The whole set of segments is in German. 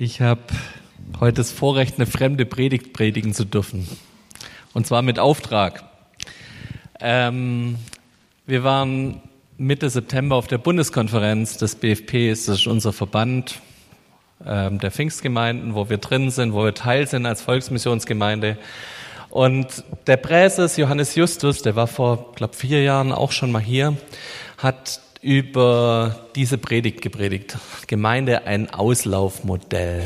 Ich habe heute das Vorrecht, eine fremde Predigt predigen zu dürfen. Und zwar mit Auftrag. Ähm, wir waren Mitte September auf der Bundeskonferenz des BFP, das ist unser Verband ähm, der Pfingstgemeinden, wo wir drin sind, wo wir Teil sind als Volksmissionsgemeinde. Und der Präses Johannes Justus, der war vor, glaube vier Jahren auch schon mal hier, hat über diese Predigt gepredigt. Gemeinde ein Auslaufmodell.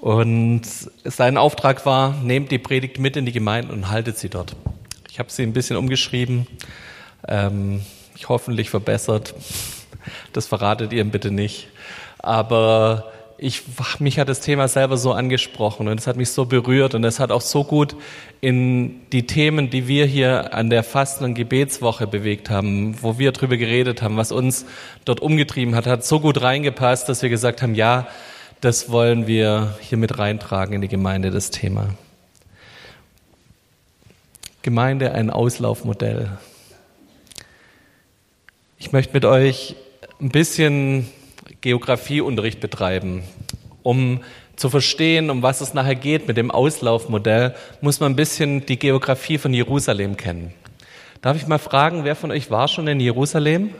Und sein Auftrag war, nehmt die Predigt mit in die Gemeinde und haltet sie dort. Ich habe sie ein bisschen umgeschrieben, ähm, ich hoffentlich verbessert. Das verratet ihr bitte nicht. Aber ich, mich hat das Thema selber so angesprochen und es hat mich so berührt und es hat auch so gut in die Themen, die wir hier an der Fasten- und Gebetswoche bewegt haben, wo wir drüber geredet haben, was uns dort umgetrieben hat, hat so gut reingepasst, dass wir gesagt haben, ja, das wollen wir hier mit reintragen in die Gemeinde, das Thema. Gemeinde ein Auslaufmodell. Ich möchte mit euch ein bisschen Geografieunterricht betreiben. Um zu verstehen, um was es nachher geht mit dem Auslaufmodell, muss man ein bisschen die Geografie von Jerusalem kennen. Darf ich mal fragen, wer von euch war schon in Jerusalem?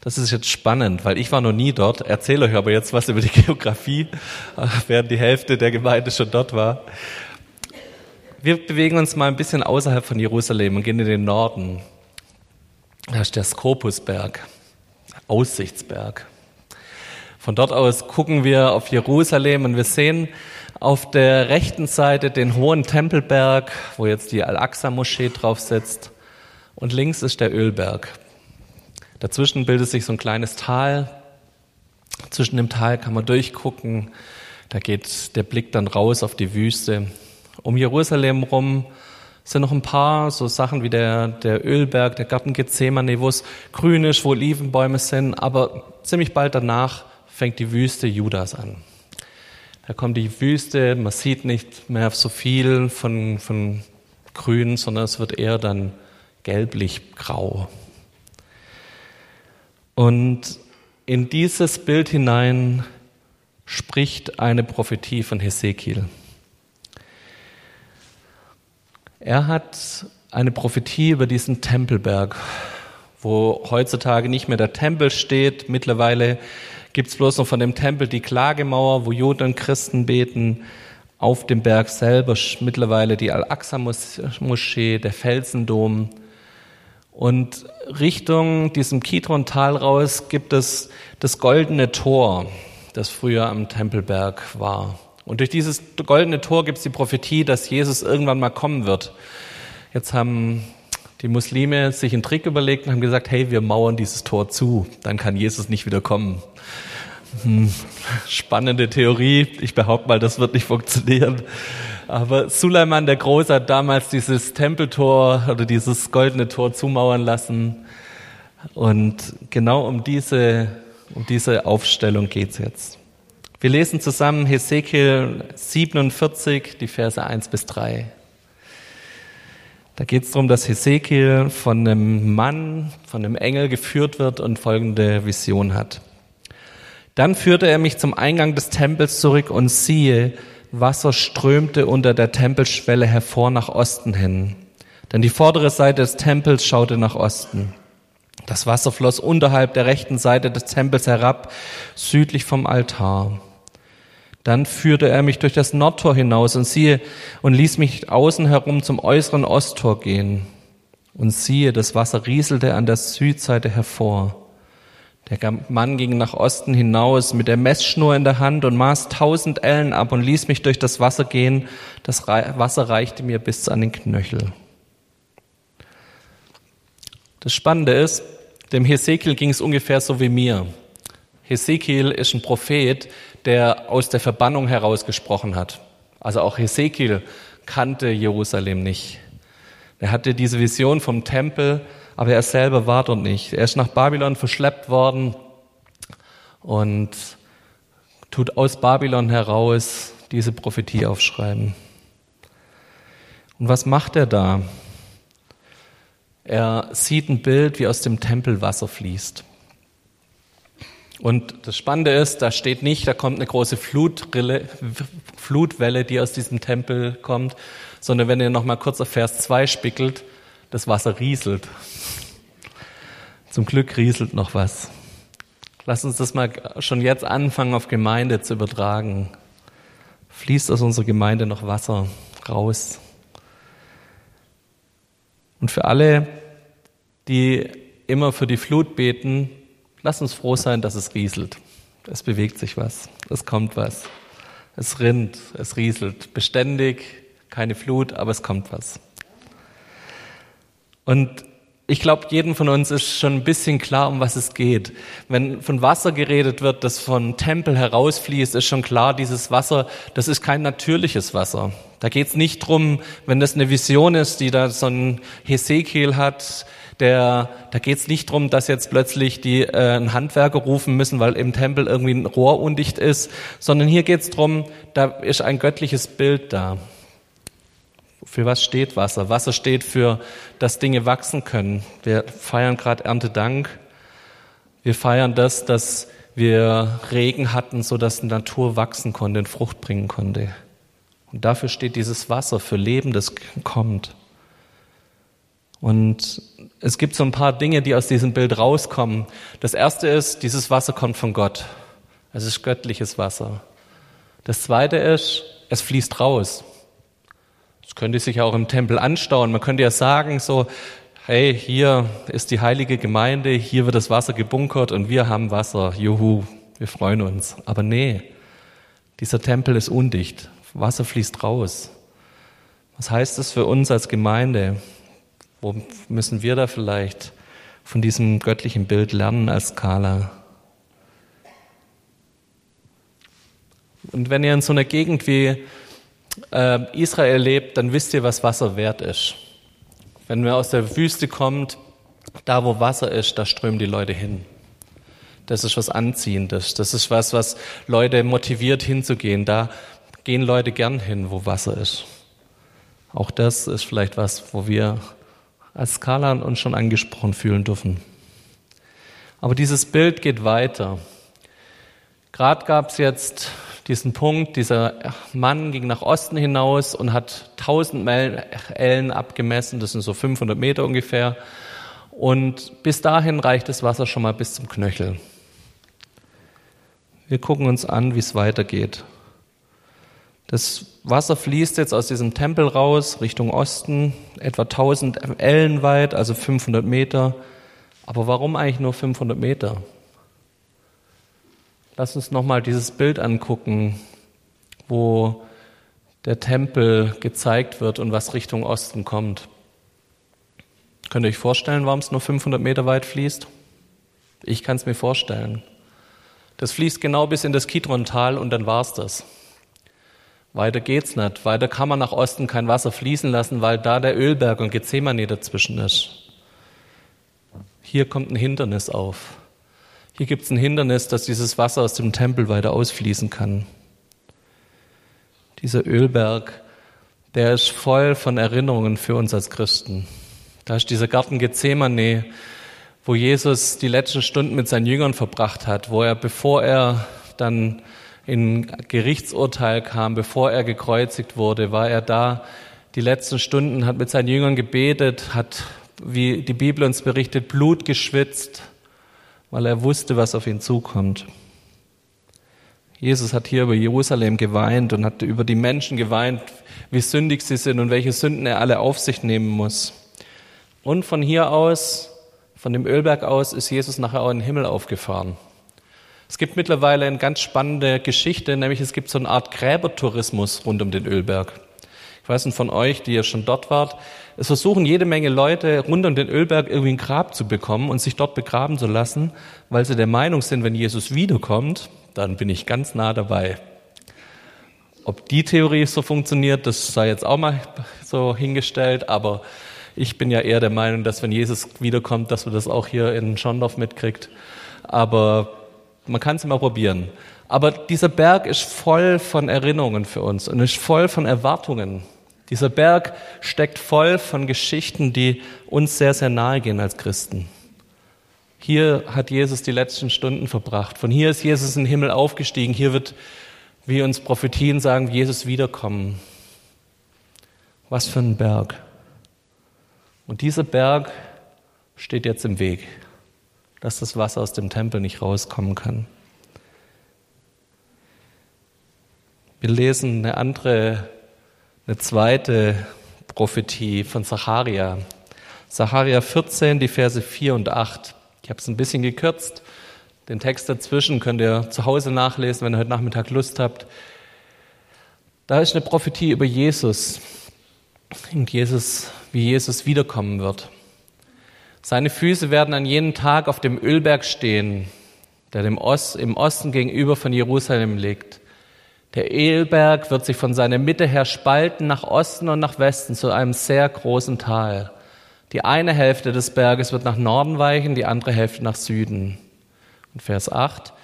Das ist jetzt spannend, weil ich war noch nie dort, erzähle euch aber jetzt was über die Geografie, während die Hälfte der Gemeinde schon dort war. Wir bewegen uns mal ein bisschen außerhalb von Jerusalem und gehen in den Norden. Da ist der Skopusberg, Aussichtsberg. Von dort aus gucken wir auf Jerusalem und wir sehen auf der rechten Seite den hohen Tempelberg, wo jetzt die Al-Aqsa-Moschee drauf sitzt. Und links ist der Ölberg. Dazwischen bildet sich so ein kleines Tal. Zwischen dem Tal kann man durchgucken. Da geht der Blick dann raus auf die Wüste. Um Jerusalem rum sind noch ein paar so Sachen wie der, der Ölberg, der Garten Gethsemane, wo es grün ist, wo Olivenbäume sind. Aber ziemlich bald danach fängt die Wüste Judas an. Da kommt die Wüste, man sieht nicht mehr so viel von, von grün, sondern es wird eher dann gelblich-grau. Und in dieses Bild hinein spricht eine Prophetie von Hesekiel. Er hat eine Prophetie über diesen Tempelberg, wo heutzutage nicht mehr der Tempel steht. Mittlerweile gibt es bloß noch von dem Tempel die Klagemauer, wo Juden und Christen beten. Auf dem Berg selber mittlerweile die Al-Aqsa-Moschee, der Felsendom. Und Richtung diesem Kidron-Tal raus gibt es das goldene Tor, das früher am Tempelberg war. Und durch dieses goldene Tor gibt es die Prophetie, dass Jesus irgendwann mal kommen wird. Jetzt haben die Muslime sich einen Trick überlegt und haben gesagt, hey, wir mauern dieses Tor zu, dann kann Jesus nicht wieder kommen. Hm, spannende Theorie. Ich behaupte mal, das wird nicht funktionieren. Aber Suleiman der Große hat damals dieses Tempeltor oder dieses goldene Tor zumauern lassen. Und genau um diese, um diese Aufstellung geht's jetzt. Wir lesen zusammen Hesekiel 47, die Verse 1 bis 3. Da geht es darum, dass Hesekiel von einem Mann, von einem Engel geführt wird und folgende Vision hat. Dann führte er mich zum Eingang des Tempels zurück und siehe, Wasser strömte unter der Tempelschwelle hervor nach Osten hin. Denn die vordere Seite des Tempels schaute nach Osten. Das Wasser floss unterhalb der rechten Seite des Tempels herab, südlich vom Altar. Dann führte er mich durch das Nordtor hinaus und siehe, und ließ mich außen herum zum äußeren Osttor gehen. Und siehe, das Wasser rieselte an der Südseite hervor. Der Mann ging nach Osten hinaus mit der Messschnur in der Hand und maß tausend Ellen ab und ließ mich durch das Wasser gehen. Das Wasser reichte mir bis an den Knöchel. Das Spannende ist, dem Hesekiel ging es ungefähr so wie mir. Hesekiel ist ein Prophet, der aus der Verbannung heraus gesprochen hat. Also auch Hesekiel kannte Jerusalem nicht. Er hatte diese Vision vom Tempel, aber er selber war dort nicht. Er ist nach Babylon verschleppt worden und tut aus Babylon heraus diese Prophetie aufschreiben. Und was macht er da? Er sieht ein Bild, wie aus dem Tempel Wasser fließt. Und das Spannende ist, da steht nicht, da kommt eine große Flutrille, Flutwelle, die aus diesem Tempel kommt, sondern wenn ihr nochmal kurz auf Vers 2 spickelt, das Wasser rieselt. Zum Glück rieselt noch was. Lass uns das mal schon jetzt anfangen, auf Gemeinde zu übertragen. Fließt aus unserer Gemeinde noch Wasser raus. Und für alle, die immer für die Flut beten, lass uns froh sein, dass es rieselt. Es bewegt sich was, es kommt was. Es rinnt, es rieselt. Beständig, keine Flut, aber es kommt was. Und ich glaube, jedem von uns ist schon ein bisschen klar, um was es geht. Wenn von Wasser geredet wird, das von Tempel herausfließt, ist schon klar, dieses Wasser, das ist kein natürliches Wasser. Da geht es nicht drum, wenn das eine Vision ist, die da so ein Hesekiel hat, der, da geht es nicht drum, dass jetzt plötzlich die äh, einen Handwerker rufen müssen, weil im Tempel irgendwie ein Rohr undicht ist, sondern hier geht es drum, da ist ein göttliches Bild da. Für was steht Wasser? Wasser steht für, dass Dinge wachsen können. Wir feiern gerade Erntedank. Wir feiern das, dass wir Regen hatten, so dass die Natur wachsen konnte und Frucht bringen konnte. Und dafür steht dieses Wasser für Leben, das kommt. Und es gibt so ein paar Dinge, die aus diesem Bild rauskommen. Das erste ist, dieses Wasser kommt von Gott. Es ist göttliches Wasser. Das zweite ist, es fließt raus. Das könnte sich auch im Tempel anstauen. Man könnte ja sagen, so, hey, hier ist die heilige Gemeinde, hier wird das Wasser gebunkert und wir haben Wasser. Juhu, wir freuen uns. Aber nee, dieser Tempel ist undicht. Wasser fließt raus. Was heißt das für uns als Gemeinde? Wo müssen wir da vielleicht von diesem göttlichen Bild lernen als Skala? Und wenn ihr in so einer Gegend wie äh, Israel lebt, dann wisst ihr, was Wasser wert ist. Wenn man aus der Wüste kommt, da wo Wasser ist, da strömen die Leute hin. Das ist was Anziehendes. Das ist was, was Leute motiviert hinzugehen. Da gehen Leute gern hin, wo Wasser ist. Auch das ist vielleicht was, wo wir als Skala uns schon angesprochen fühlen dürfen. Aber dieses Bild geht weiter. Gerade gab es jetzt diesen Punkt, dieser Mann ging nach Osten hinaus und hat 1000 Ellen abgemessen, das sind so 500 Meter ungefähr. Und bis dahin reicht das Wasser schon mal bis zum Knöchel. Wir gucken uns an, wie es weitergeht. Das Wasser fließt jetzt aus diesem Tempel raus Richtung Osten, etwa 1000 Ellen weit, also 500 Meter. Aber warum eigentlich nur 500 Meter? Lass uns nochmal dieses Bild angucken, wo der Tempel gezeigt wird und was Richtung Osten kommt. Könnt ihr euch vorstellen, warum es nur 500 Meter weit fließt? Ich kann es mir vorstellen. Das fließt genau bis in das Kidron-Tal und dann war's das. Weiter geht's nicht. Weiter kann man nach Osten kein Wasser fließen lassen, weil da der Ölberg und Gethsemane dazwischen ist. Hier kommt ein Hindernis auf. Hier gibt es ein Hindernis, dass dieses Wasser aus dem Tempel weiter ausfließen kann. Dieser Ölberg, der ist voll von Erinnerungen für uns als Christen. Da ist dieser Garten Gethsemane, wo Jesus die letzten Stunden mit seinen Jüngern verbracht hat, wo er, bevor er dann in Gerichtsurteil kam, bevor er gekreuzigt wurde, war er da die letzten Stunden, hat mit seinen Jüngern gebetet, hat, wie die Bibel uns berichtet, Blut geschwitzt, weil er wusste, was auf ihn zukommt. Jesus hat hier über Jerusalem geweint und hat über die Menschen geweint, wie sündig sie sind und welche Sünden er alle auf sich nehmen muss. Und von hier aus, von dem Ölberg aus, ist Jesus nachher auch in den Himmel aufgefahren. Es gibt mittlerweile eine ganz spannende Geschichte, nämlich es gibt so eine Art Gräbertourismus rund um den Ölberg. Ich weiß nicht von euch, die ihr schon dort wart. Es versuchen jede Menge Leute rund um den Ölberg irgendwie ein Grab zu bekommen und sich dort begraben zu lassen, weil sie der Meinung sind, wenn Jesus wiederkommt, dann bin ich ganz nah dabei. Ob die Theorie so funktioniert, das sei jetzt auch mal so hingestellt, aber ich bin ja eher der Meinung, dass wenn Jesus wiederkommt, dass man das auch hier in Schondorf mitkriegt. Aber man kann es immer probieren. Aber dieser Berg ist voll von Erinnerungen für uns und ist voll von Erwartungen. Dieser Berg steckt voll von Geschichten, die uns sehr, sehr nahe gehen als Christen. Hier hat Jesus die letzten Stunden verbracht. Von hier ist Jesus in den Himmel aufgestiegen. Hier wird, wie uns Prophetien sagen, Jesus wiederkommen. Was für ein Berg. Und dieser Berg steht jetzt im Weg, dass das Wasser aus dem Tempel nicht rauskommen kann. Wir lesen eine andere, eine zweite Prophetie von Zacharia. Zacharia 14, die Verse 4 und 8. Ich habe es ein bisschen gekürzt. Den Text dazwischen könnt ihr zu Hause nachlesen, wenn ihr heute Nachmittag Lust habt. Da ist eine Prophetie über Jesus und Jesus, wie Jesus wiederkommen wird. Seine Füße werden an jenem Tag auf dem Ölberg stehen, der dem Ost, im Osten gegenüber von Jerusalem liegt. Der Ölberg wird sich von seiner Mitte her spalten nach Osten und nach Westen zu einem sehr großen Tal. Die eine Hälfte des Berges wird nach Norden weichen, die andere Hälfte nach Süden. Und Vers 8.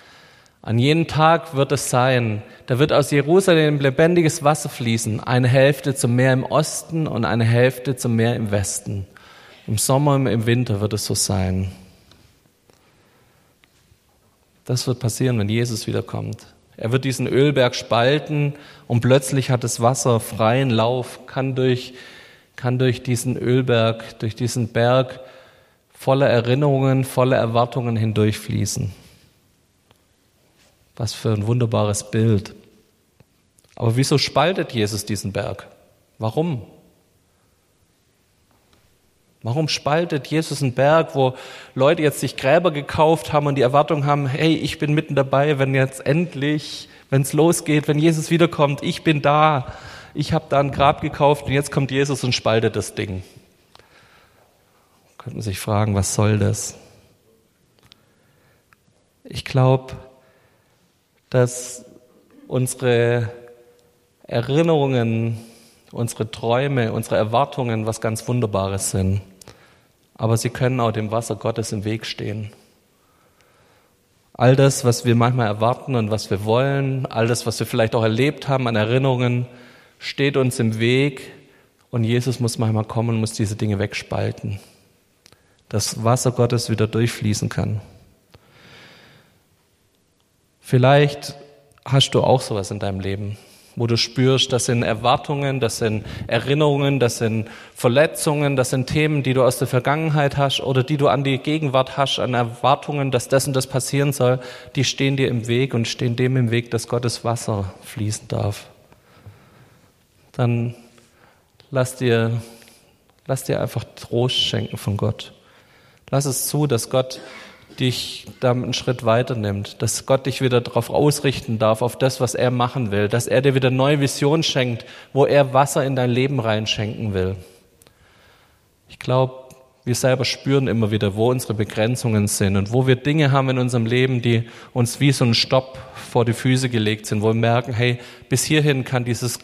An jenem Tag wird es sein, da wird aus Jerusalem lebendiges Wasser fließen, eine Hälfte zum Meer im Osten und eine Hälfte zum Meer im Westen. Im Sommer und im Winter wird es so sein. Das wird passieren, wenn Jesus wiederkommt. Er wird diesen Ölberg spalten und plötzlich hat das Wasser freien Lauf, kann durch, kann durch diesen Ölberg, durch diesen Berg voller Erinnerungen, voller Erwartungen hindurchfließen. Was für ein wunderbares Bild. Aber wieso spaltet Jesus diesen Berg? Warum? Warum spaltet Jesus einen Berg, wo Leute jetzt sich Gräber gekauft haben und die Erwartung haben, hey, ich bin mitten dabei, wenn jetzt endlich, wenn es losgeht, wenn Jesus wiederkommt, ich bin da, ich habe da ein Grab gekauft und jetzt kommt Jesus und spaltet das Ding. Könnte man sich fragen, was soll das? Ich glaube, dass unsere Erinnerungen unsere Träume, unsere Erwartungen was ganz Wunderbares sind. Aber sie können auch dem Wasser Gottes im Weg stehen. All das, was wir manchmal erwarten und was wir wollen, all das, was wir vielleicht auch erlebt haben an Erinnerungen, steht uns im Weg und Jesus muss manchmal kommen und muss diese Dinge wegspalten, dass Wasser Gottes wieder durchfließen kann. Vielleicht hast du auch sowas in deinem Leben wo du spürst, das sind Erwartungen, das sind Erinnerungen, das sind Verletzungen, das sind Themen, die du aus der Vergangenheit hast oder die du an die Gegenwart hast, an Erwartungen, dass das und das passieren soll, die stehen dir im Weg und stehen dem im Weg, dass Gottes Wasser fließen darf. Dann lass dir, lass dir einfach Trost schenken von Gott. Lass es zu, dass Gott dich damit einen Schritt weiter nimmt, dass Gott dich wieder darauf ausrichten darf, auf das, was er machen will, dass er dir wieder neue Visionen schenkt, wo er Wasser in dein Leben reinschenken will. Ich glaube, wir selber spüren immer wieder, wo unsere Begrenzungen sind und wo wir Dinge haben in unserem Leben, die uns wie so ein Stopp vor die Füße gelegt sind, wo wir merken, hey, bis hierhin kann dieses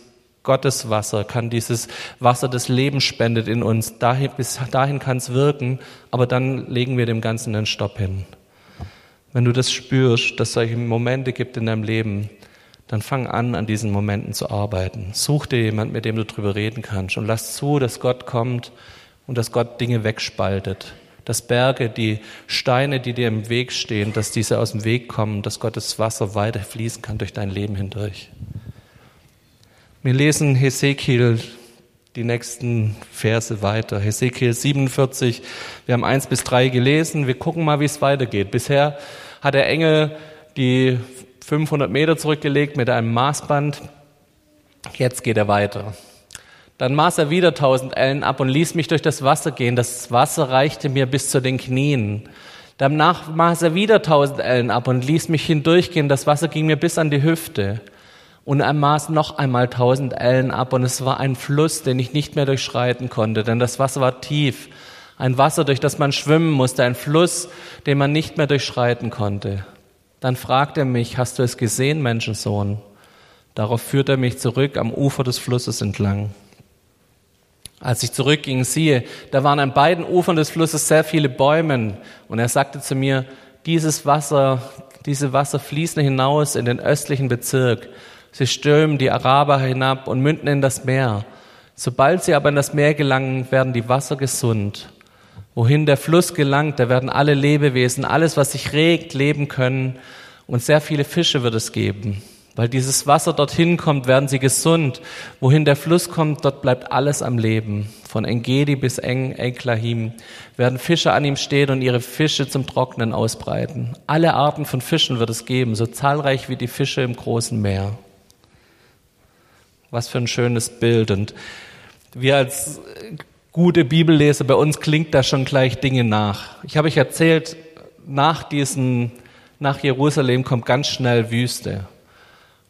Gottes Wasser, kann dieses Wasser des Lebens spendet in uns. Dahin, bis dahin kann es wirken, aber dann legen wir dem Ganzen einen Stopp hin. Wenn du das spürst, dass es solche Momente gibt in deinem Leben, dann fang an, an diesen Momenten zu arbeiten. Such dir jemand, mit dem du drüber reden kannst und lass zu, dass Gott kommt und dass Gott Dinge wegspaltet. Dass Berge, die Steine, die dir im Weg stehen, dass diese aus dem Weg kommen, dass Gottes Wasser weiter fließen kann durch dein Leben hindurch. Wir lesen Hesekiel die nächsten Verse weiter. Hesekiel 47, wir haben eins bis drei gelesen. Wir gucken mal, wie es weitergeht. Bisher hat der Engel die 500 Meter zurückgelegt mit einem Maßband. Jetzt geht er weiter. Dann maß er wieder 1000 Ellen ab und ließ mich durch das Wasser gehen. Das Wasser reichte mir bis zu den Knien. Danach maß er wieder 1000 Ellen ab und ließ mich hindurchgehen. Das Wasser ging mir bis an die Hüfte. Und er maß noch einmal tausend Ellen ab und es war ein Fluss, den ich nicht mehr durchschreiten konnte, denn das Wasser war tief. Ein Wasser, durch das man schwimmen musste, ein Fluss, den man nicht mehr durchschreiten konnte. Dann fragte er mich, hast du es gesehen, Menschensohn? Darauf führte er mich zurück am Ufer des Flusses entlang. Als ich zurückging, siehe, da waren an beiden Ufern des Flusses sehr viele Bäume. Und er sagte zu mir, dieses Wasser, diese Wasser fließen hinaus in den östlichen Bezirk. Sie stürmen die Araber hinab und münden in das Meer. Sobald sie aber in das Meer gelangen, werden die Wasser gesund. Wohin der Fluss gelangt, da werden alle Lebewesen, alles, was sich regt, leben können. Und sehr viele Fische wird es geben. Weil dieses Wasser dorthin kommt, werden sie gesund. Wohin der Fluss kommt, dort bleibt alles am Leben. Von Engedi bis Eng Enklahim werden Fische an ihm stehen und ihre Fische zum Trocknen ausbreiten. Alle Arten von Fischen wird es geben, so zahlreich wie die Fische im großen Meer. Was für ein schönes Bild. Und wir als gute Bibelleser, bei uns klingt da schon gleich Dinge nach. Ich habe euch erzählt, nach diesen, nach Jerusalem kommt ganz schnell Wüste.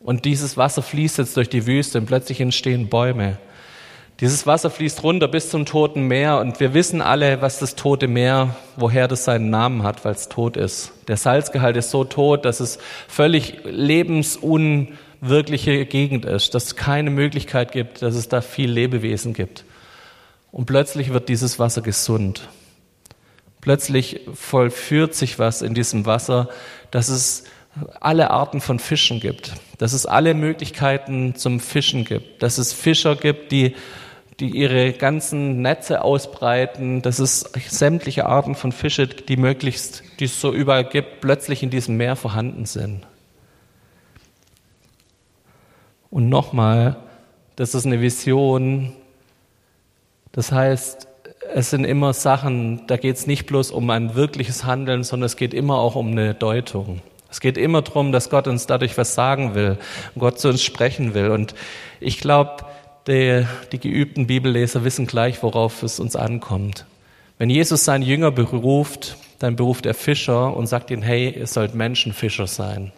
Und dieses Wasser fließt jetzt durch die Wüste und plötzlich entstehen Bäume. Dieses Wasser fließt runter bis zum Toten Meer und wir wissen alle, was das Tote Meer, woher das seinen Namen hat, weil es tot ist. Der Salzgehalt ist so tot, dass es völlig lebensunwirkliche Gegend ist, dass es keine Möglichkeit gibt, dass es da viel Lebewesen gibt. Und plötzlich wird dieses Wasser gesund. Plötzlich vollführt sich was in diesem Wasser, dass es alle Arten von Fischen gibt, dass es alle Möglichkeiten zum Fischen gibt, dass es Fischer gibt, die, die ihre ganzen Netze ausbreiten, dass es sämtliche Arten von Fische, die möglichst, die es so überall gibt, plötzlich in diesem Meer vorhanden sind. Und nochmal, das ist eine Vision, das heißt, es sind immer Sachen, da geht es nicht bloß um ein wirkliches Handeln, sondern es geht immer auch um eine Deutung. Es geht immer darum, dass Gott uns dadurch was sagen will, Gott zu uns sprechen will. Und ich glaube, die, die geübten Bibelleser wissen gleich, worauf es uns ankommt. Wenn Jesus seinen Jünger beruft, dann beruft er Fischer und sagt ihnen, hey, ihr sollt Menschenfischer sein.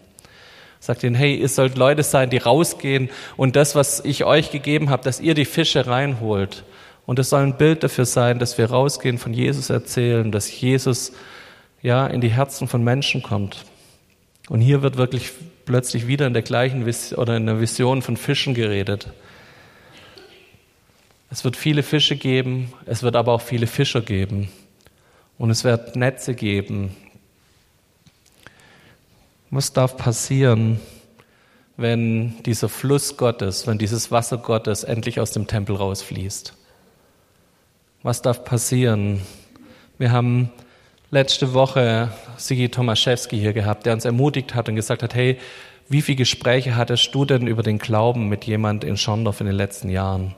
Sagt ihnen, hey, ihr sollt Leute sein, die rausgehen und das, was ich euch gegeben habe, dass ihr die Fische reinholt. Und es soll ein Bild dafür sein, dass wir rausgehen, von Jesus erzählen, dass Jesus ja in die Herzen von Menschen kommt. Und hier wird wirklich plötzlich wieder in der gleichen Vision, oder in der Vision von Fischen geredet. Es wird viele Fische geben, es wird aber auch viele Fischer geben. Und es wird Netze geben. Was darf passieren, wenn dieser Fluss Gottes, wenn dieses Wasser Gottes endlich aus dem Tempel rausfließt? Was darf passieren? Wir haben letzte Woche Sigi Tomaszewski hier gehabt, der uns ermutigt hat und gesagt hat, hey, wie viele Gespräche hattest du denn über den Glauben mit jemand in Schondorf in den letzten Jahren?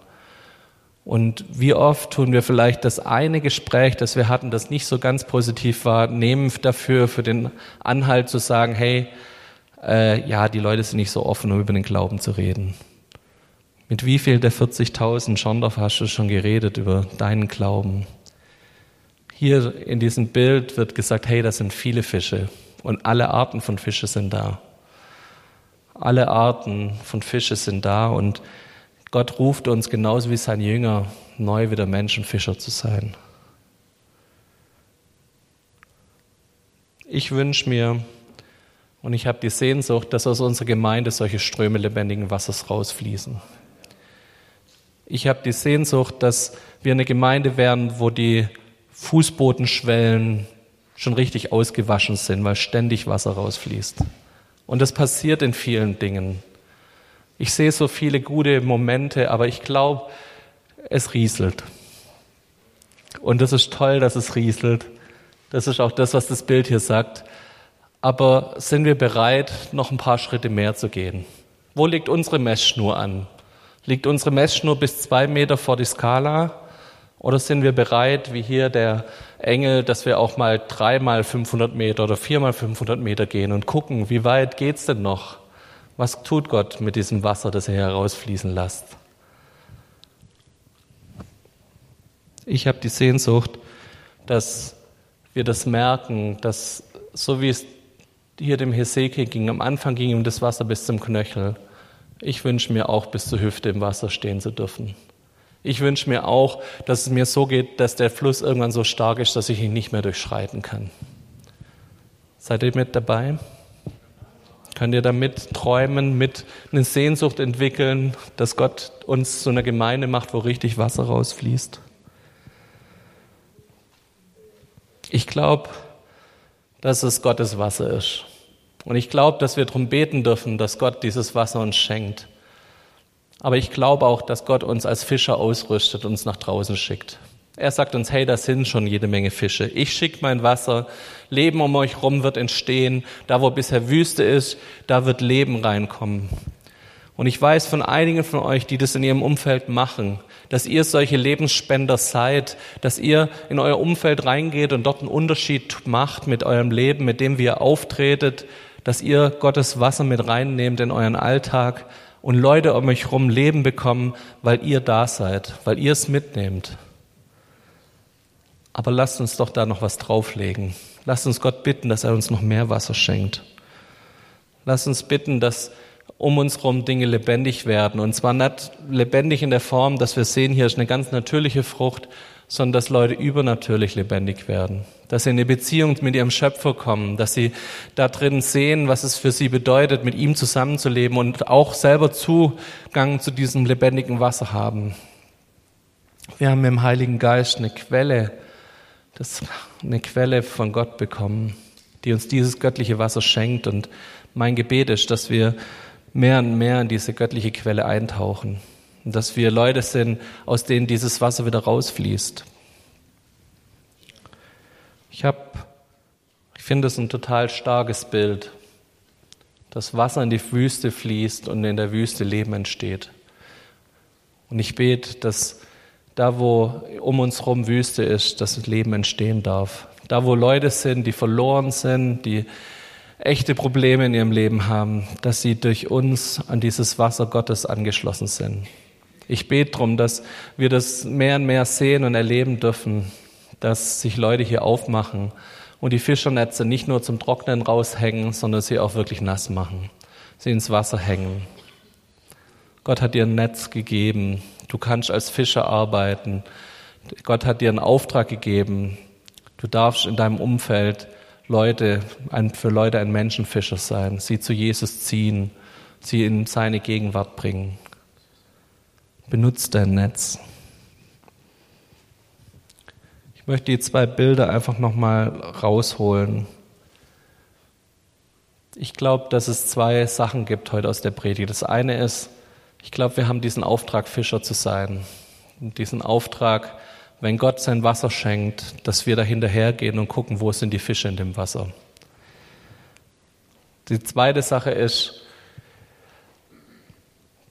Und wie oft tun wir vielleicht das eine Gespräch, das wir hatten, das nicht so ganz positiv war, nehmen dafür für den Anhalt zu sagen, hey, äh, ja, die Leute sind nicht so offen, um über den Glauben zu reden. Mit wie viel der 40.000 Schondorf hast du schon geredet über deinen Glauben? Hier in diesem Bild wird gesagt, hey, das sind viele Fische und alle Arten von Fische sind da. Alle Arten von Fische sind da und Gott ruft uns genauso wie sein Jünger neu wieder Menschenfischer zu sein. Ich wünsche mir und ich habe die Sehnsucht, dass aus unserer Gemeinde solche Ströme lebendigen Wassers rausfließen. Ich habe die Sehnsucht, dass wir eine Gemeinde werden, wo die Fußbodenschwellen schon richtig ausgewaschen sind, weil ständig Wasser rausfließt. Und das passiert in vielen Dingen. Ich sehe so viele gute Momente, aber ich glaube, es rieselt. Und das ist toll, dass es rieselt. Das ist auch das, was das Bild hier sagt. Aber sind wir bereit, noch ein paar Schritte mehr zu gehen? Wo liegt unsere Messschnur an? Liegt unsere Messschnur bis zwei Meter vor die Skala? Oder sind wir bereit, wie hier der Engel, dass wir auch mal dreimal 500 Meter oder viermal 500 Meter gehen und gucken, wie weit geht's denn noch? Was tut Gott mit diesem Wasser, das er herausfließen lässt? Ich habe die Sehnsucht, dass wir das merken, dass so wie es hier dem Hesekiel ging, am Anfang ging ihm das Wasser bis zum Knöchel. Ich wünsche mir auch bis zur Hüfte im Wasser stehen zu dürfen. Ich wünsche mir auch, dass es mir so geht, dass der Fluss irgendwann so stark ist, dass ich ihn nicht mehr durchschreiten kann. Seid ihr mit dabei? Könnt ihr damit träumen, mit eine Sehnsucht entwickeln, dass Gott uns zu einer Gemeinde macht, wo richtig Wasser rausfließt? Ich glaube, dass es Gottes Wasser ist. Und ich glaube, dass wir darum beten dürfen, dass Gott dieses Wasser uns schenkt. Aber ich glaube auch, dass Gott uns als Fischer ausrüstet und uns nach draußen schickt. Er sagt uns, hey, da sind schon jede Menge Fische. Ich schicke mein Wasser, Leben um euch rum wird entstehen. Da, wo bisher Wüste ist, da wird Leben reinkommen. Und ich weiß von einigen von euch, die das in ihrem Umfeld machen, dass ihr solche Lebensspender seid, dass ihr in euer Umfeld reingeht und dort einen Unterschied macht mit eurem Leben, mit dem wie ihr auftretet, dass ihr Gottes Wasser mit reinnehmt in euren Alltag und Leute um euch rum Leben bekommen, weil ihr da seid, weil ihr es mitnehmt. Aber lasst uns doch da noch was drauflegen. Lasst uns Gott bitten, dass er uns noch mehr Wasser schenkt. Lasst uns bitten, dass um uns herum Dinge lebendig werden. Und zwar nicht lebendig in der Form, dass wir sehen, hier ist eine ganz natürliche Frucht, sondern dass Leute übernatürlich lebendig werden. Dass sie in eine Beziehung mit ihrem Schöpfer kommen, dass sie da drin sehen, was es für sie bedeutet, mit ihm zusammenzuleben und auch selber Zugang zu diesem lebendigen Wasser haben. Wir haben im Heiligen Geist eine Quelle, das eine Quelle von Gott bekommen, die uns dieses göttliche Wasser schenkt. Und mein Gebet ist, dass wir mehr und mehr in diese göttliche Quelle eintauchen und dass wir Leute sind, aus denen dieses Wasser wieder rausfließt. Ich habe, ich finde es ein total starkes Bild, dass Wasser in die Wüste fließt und in der Wüste Leben entsteht. Und ich bete, dass da, wo um uns herum Wüste ist, dass Leben entstehen darf. Da, wo Leute sind, die verloren sind, die echte Probleme in ihrem Leben haben, dass sie durch uns an dieses Wasser Gottes angeschlossen sind. Ich bete darum, dass wir das mehr und mehr sehen und erleben dürfen, dass sich Leute hier aufmachen und die Fischernetze nicht nur zum Trocknen raushängen, sondern sie auch wirklich nass machen, sie ins Wasser hängen. Gott hat dir ein Netz gegeben, Du kannst als Fischer arbeiten. Gott hat dir einen Auftrag gegeben. Du darfst in deinem Umfeld Leute, für Leute ein Menschenfischer sein, sie zu Jesus ziehen, sie in seine Gegenwart bringen. Benutzt dein Netz. Ich möchte die zwei Bilder einfach nochmal rausholen. Ich glaube, dass es zwei Sachen gibt heute aus der Predigt. Das eine ist, ich glaube, wir haben diesen Auftrag, Fischer zu sein. Und diesen Auftrag, wenn Gott sein Wasser schenkt, dass wir da hinterhergehen und gucken, wo sind die Fische in dem Wasser. Die zweite Sache ist,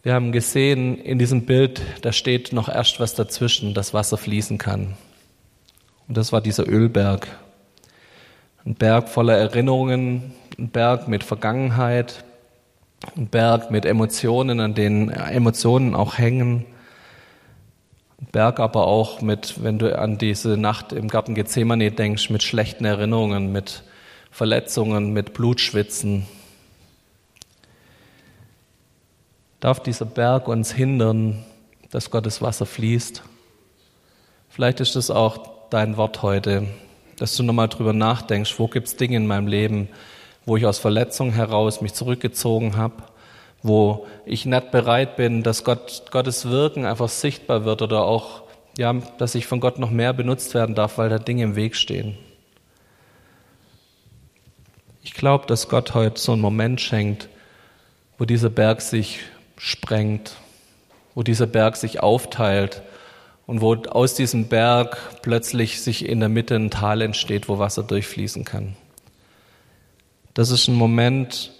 wir haben gesehen in diesem Bild, da steht noch erst was dazwischen, dass Wasser fließen kann. Und das war dieser Ölberg. Ein Berg voller Erinnerungen, ein Berg mit Vergangenheit, ein Berg mit Emotionen, an denen Emotionen auch hängen. Ein Berg aber auch mit, wenn du an diese Nacht im Garten Gethsemane denkst, mit schlechten Erinnerungen, mit Verletzungen, mit Blutschwitzen. Darf dieser Berg uns hindern, dass Gottes Wasser fließt? Vielleicht ist es auch dein Wort heute, dass du nochmal drüber nachdenkst, wo gibt es Dinge in meinem Leben, wo ich aus Verletzung heraus mich zurückgezogen habe, wo ich nicht bereit bin, dass Gott, Gottes Wirken einfach sichtbar wird oder auch, ja, dass ich von Gott noch mehr benutzt werden darf, weil da Dinge im Weg stehen. Ich glaube, dass Gott heute so einen Moment schenkt, wo dieser Berg sich sprengt, wo dieser Berg sich aufteilt und wo aus diesem Berg plötzlich sich in der Mitte ein Tal entsteht, wo Wasser durchfließen kann. Das ist ein Moment,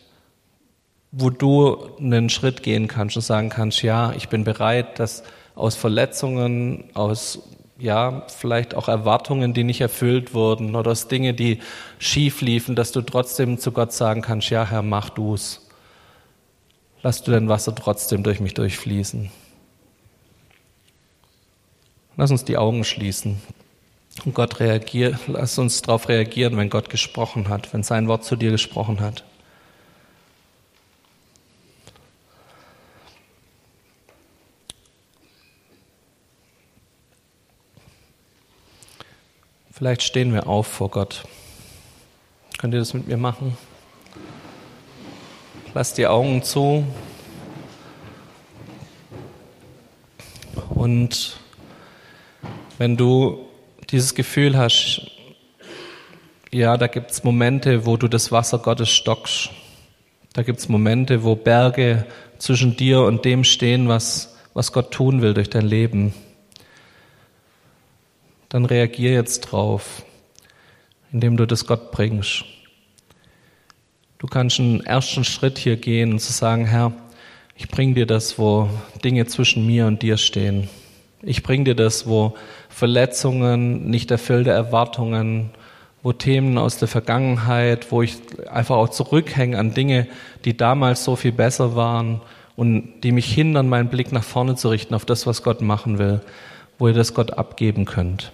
wo du einen Schritt gehen kannst und sagen kannst, ja, ich bin bereit, dass aus Verletzungen, aus ja, vielleicht auch Erwartungen, die nicht erfüllt wurden oder aus Dinge, die schief liefen, dass du trotzdem zu Gott sagen kannst, ja, Herr, mach du's. Lass du dein Wasser trotzdem durch mich durchfließen. Lass uns die Augen schließen. Und Gott reagiert, lass uns darauf reagieren, wenn Gott gesprochen hat, wenn sein Wort zu dir gesprochen hat. Vielleicht stehen wir auf vor Gott. Könnt ihr das mit mir machen? Lass die Augen zu und wenn du dieses Gefühl hast, ja, da gibt es Momente, wo du das Wasser Gottes stockst. Da gibt es Momente, wo Berge zwischen dir und dem stehen, was, was Gott tun will durch dein Leben. dann reagier jetzt drauf, indem du das Gott bringst. Du kannst einen ersten Schritt hier gehen und zu sagen, Herr, ich bring dir das, wo Dinge zwischen mir und dir stehen. Ich bring dir das, wo Verletzungen, nicht erfüllte Erwartungen, wo Themen aus der Vergangenheit, wo ich einfach auch zurückhänge an Dinge, die damals so viel besser waren und die mich hindern, meinen Blick nach vorne zu richten auf das, was Gott machen will, wo ihr das Gott abgeben könnt.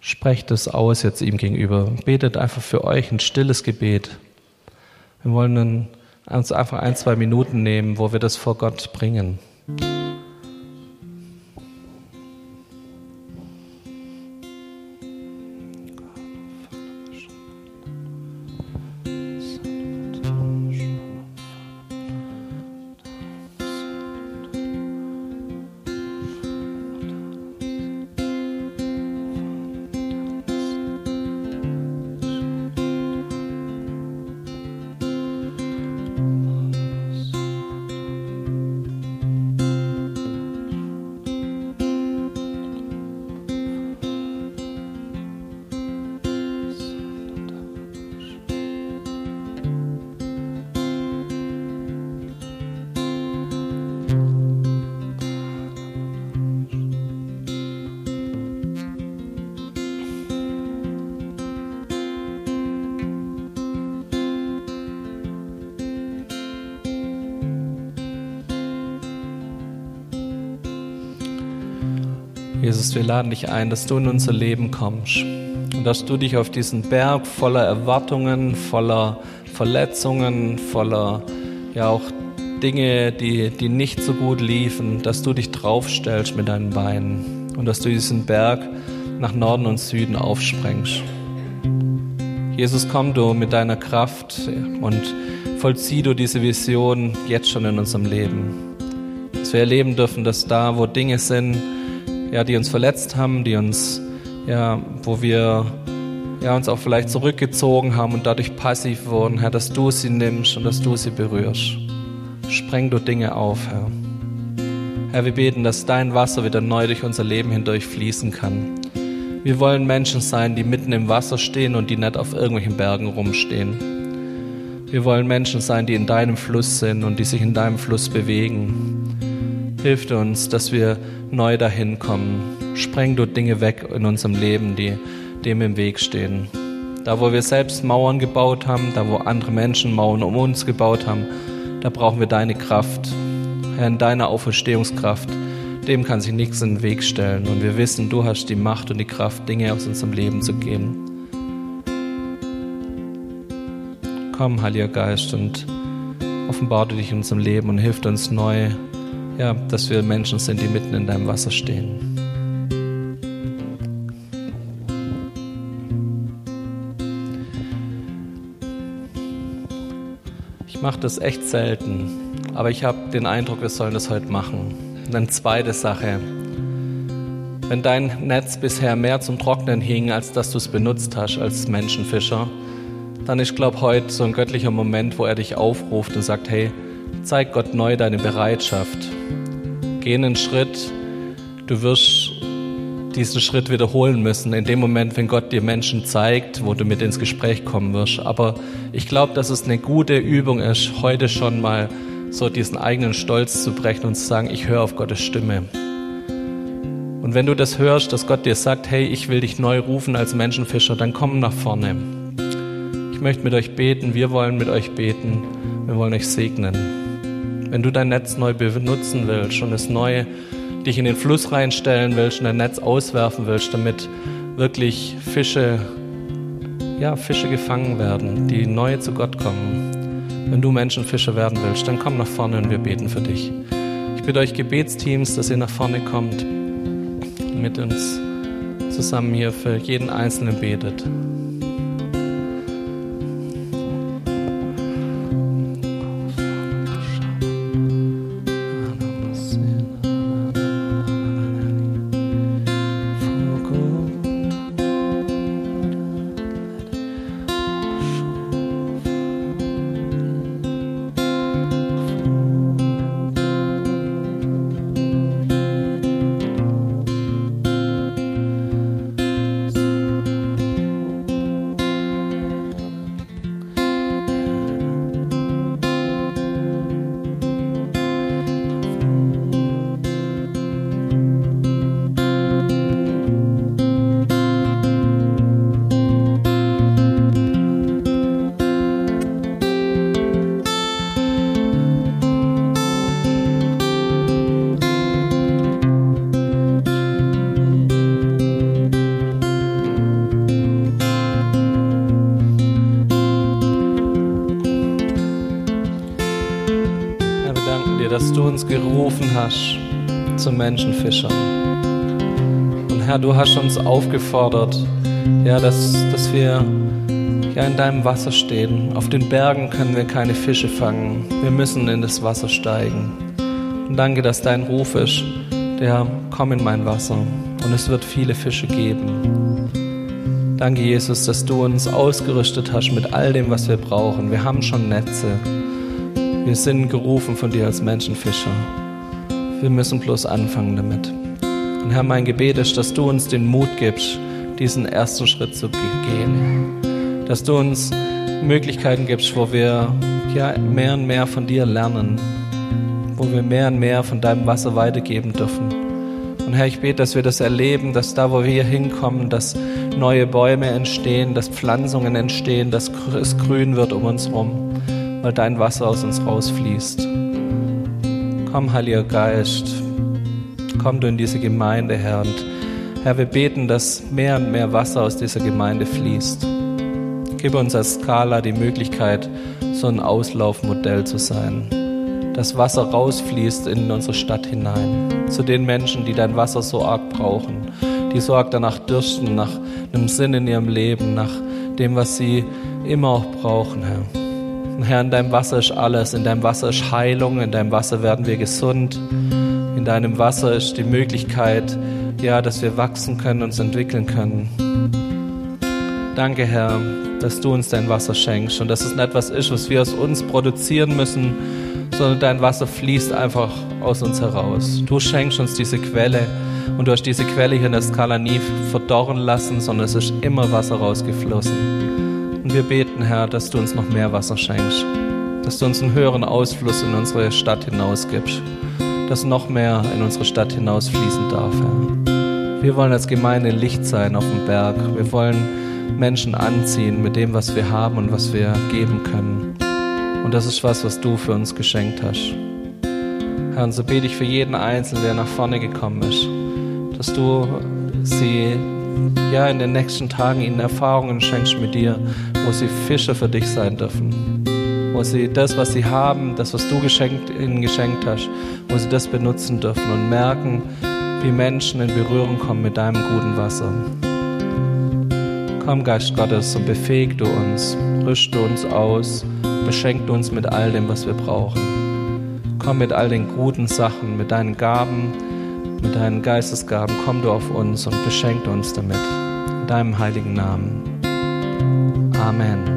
Sprecht es aus jetzt ihm gegenüber. Betet einfach für euch ein stilles Gebet. Wir wollen uns einfach ein, zwei Minuten nehmen, wo wir das vor Gott bringen. Thank you. Jesus, wir laden dich ein, dass du in unser Leben kommst und dass du dich auf diesen Berg voller Erwartungen, voller Verletzungen, voller ja auch Dinge, die, die nicht so gut liefen, dass du dich draufstellst mit deinen Beinen und dass du diesen Berg nach Norden und Süden aufsprengst. Jesus, komm du mit deiner Kraft und vollzieh du diese Vision jetzt schon in unserem Leben. Dass wir erleben dürfen, dass da, wo Dinge sind, ja, die uns verletzt haben, die uns, ja, wo wir ja, uns auch vielleicht zurückgezogen haben und dadurch passiv wurden, Herr, dass du sie nimmst und dass du sie berührst. Spreng du Dinge auf, Herr. Herr, wir beten, dass dein Wasser wieder neu durch unser Leben hindurch fließen kann. Wir wollen Menschen sein, die mitten im Wasser stehen und die nicht auf irgendwelchen Bergen rumstehen. Wir wollen Menschen sein, die in deinem Fluss sind und die sich in deinem Fluss bewegen. Hilf uns, dass wir neu dahin kommen. Spreng du Dinge weg in unserem Leben, die dem im Weg stehen. Da, wo wir selbst Mauern gebaut haben, da, wo andere Menschen Mauern um uns gebaut haben, da brauchen wir deine Kraft. Herr, in deiner Auferstehungskraft, dem kann sich nichts in den Weg stellen. Und wir wissen, du hast die Macht und die Kraft, Dinge aus unserem Leben zu geben. Komm, Heiliger Geist, und offenbare dich in unserem Leben und hilf uns neu ja, dass wir Menschen sind, die mitten in deinem Wasser stehen. Ich mache das echt selten, aber ich habe den Eindruck, wir sollen das heute machen. Und dann zweite Sache. Wenn dein Netz bisher mehr zum Trocknen hing, als dass du es benutzt hast als Menschenfischer, dann ist, glaube heute so ein göttlicher Moment, wo er dich aufruft und sagt, hey, zeig Gott neu deine Bereitschaft. Geh einen Schritt, du wirst diesen Schritt wiederholen müssen, in dem Moment, wenn Gott dir Menschen zeigt, wo du mit ins Gespräch kommen wirst. Aber ich glaube, dass es eine gute Übung ist, heute schon mal so diesen eigenen Stolz zu brechen und zu sagen, ich höre auf Gottes Stimme. Und wenn du das hörst, dass Gott dir sagt, hey, ich will dich neu rufen als Menschenfischer, dann komm nach vorne. Ich möchte mit euch beten, wir wollen mit euch beten, wir wollen euch segnen. Wenn du dein Netz neu benutzen willst und es neu dich in den Fluss reinstellen willst und dein Netz auswerfen willst, damit wirklich Fische, ja, Fische gefangen werden, die neu zu Gott kommen. Wenn du Menschenfischer werden willst, dann komm nach vorne und wir beten für dich. Ich bitte euch Gebetsteams, dass ihr nach vorne kommt mit uns zusammen hier für jeden Einzelnen betet. Uns gerufen hast zu Menschenfischern. Und Herr, du hast uns aufgefordert, ja, dass, dass wir ja in deinem Wasser stehen. Auf den Bergen können wir keine Fische fangen. Wir müssen in das Wasser steigen. Und danke, dass dein Ruf ist, der komm in mein Wasser und es wird viele Fische geben. Danke, Jesus, dass du uns ausgerüstet hast mit all dem, was wir brauchen. Wir haben schon Netze. Wir sind gerufen von dir als Menschenfischer. Wir müssen bloß anfangen damit. Und Herr, mein Gebet ist, dass du uns den Mut gibst, diesen ersten Schritt zu gehen dass du uns Möglichkeiten gibst, wo wir ja, mehr und mehr von dir lernen, wo wir mehr und mehr von deinem Wasser weitergeben dürfen. Und Herr, ich bete, dass wir das erleben, dass da, wo wir hier hinkommen, dass neue Bäume entstehen, dass Pflanzungen entstehen, dass es grün wird um uns herum, weil dein Wasser aus uns rausfließt. Komm, Heiliger Geist, komm du in diese Gemeinde, Herr. Und Herr, wir beten, dass mehr und mehr Wasser aus dieser Gemeinde fließt. Gib uns als Skala die Möglichkeit, so ein Auslaufmodell zu sein. Das Wasser rausfließt in unsere Stadt hinein. Zu den Menschen, die dein Wasser so arg brauchen, die so arg danach dürsten, nach einem Sinn in ihrem Leben, nach dem, was sie immer auch brauchen, Herr. Und Herr, in deinem Wasser ist alles. In deinem Wasser ist Heilung. In deinem Wasser werden wir gesund. In deinem Wasser ist die Möglichkeit, ja, dass wir wachsen können, uns entwickeln können. Danke, Herr, dass du uns dein Wasser schenkst und dass es nicht etwas ist, was wir aus uns produzieren müssen, sondern dein Wasser fließt einfach aus uns heraus. Du schenkst uns diese Quelle und du hast diese Quelle hier in der Skala nie verdorren lassen, sondern es ist immer Wasser rausgeflossen. Und wir beten, Herr, dass du uns noch mehr Wasser schenkst, dass du uns einen höheren Ausfluss in unsere Stadt hinausgibst, dass noch mehr in unsere Stadt hinausfließen darf, Herr. Wir wollen als Gemeinde Licht sein auf dem Berg. Wir wollen Menschen anziehen mit dem, was wir haben und was wir geben können. Und das ist was, was du für uns geschenkt hast. Herr, und so bete ich für jeden Einzelnen, der nach vorne gekommen ist, dass du sie ja in den nächsten Tagen ihnen Erfahrungen schenkst mit dir, wo sie Fische für dich sein dürfen. Wo sie das, was sie haben, das, was du geschenkt, ihnen geschenkt hast, wo sie das benutzen dürfen und merken, wie Menschen in Berührung kommen mit deinem guten Wasser. Komm, Geist Gottes, und befähig du uns, rüste uns aus, beschenk uns mit all dem, was wir brauchen. Komm mit all den guten Sachen, mit deinen Gaben, mit deinen Geistesgaben, komm du auf uns und beschenk uns damit. In deinem heiligen Namen. Amen.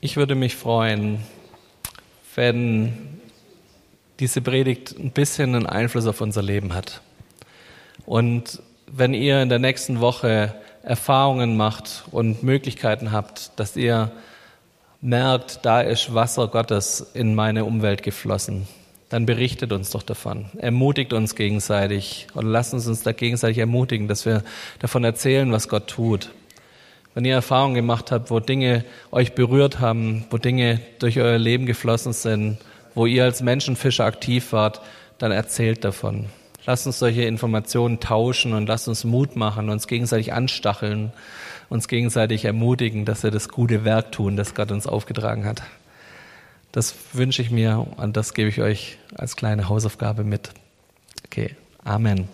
Ich würde mich freuen, wenn diese Predigt ein bisschen einen Einfluss auf unser Leben hat. Und wenn ihr in der nächsten Woche Erfahrungen macht und Möglichkeiten habt, dass ihr merkt, da ist Wasser Gottes in meine Umwelt geflossen, dann berichtet uns doch davon. Ermutigt uns gegenseitig und lasst uns uns da gegenseitig ermutigen, dass wir davon erzählen, was Gott tut. Wenn ihr Erfahrungen gemacht habt, wo Dinge euch berührt haben, wo Dinge durch euer Leben geflossen sind, wo ihr als Menschenfischer aktiv wart, dann erzählt davon. Lasst uns solche Informationen tauschen und lasst uns Mut machen, uns gegenseitig anstacheln, uns gegenseitig ermutigen, dass wir das gute Werk tun, das Gott uns aufgetragen hat. Das wünsche ich mir und das gebe ich euch als kleine Hausaufgabe mit. Okay, Amen.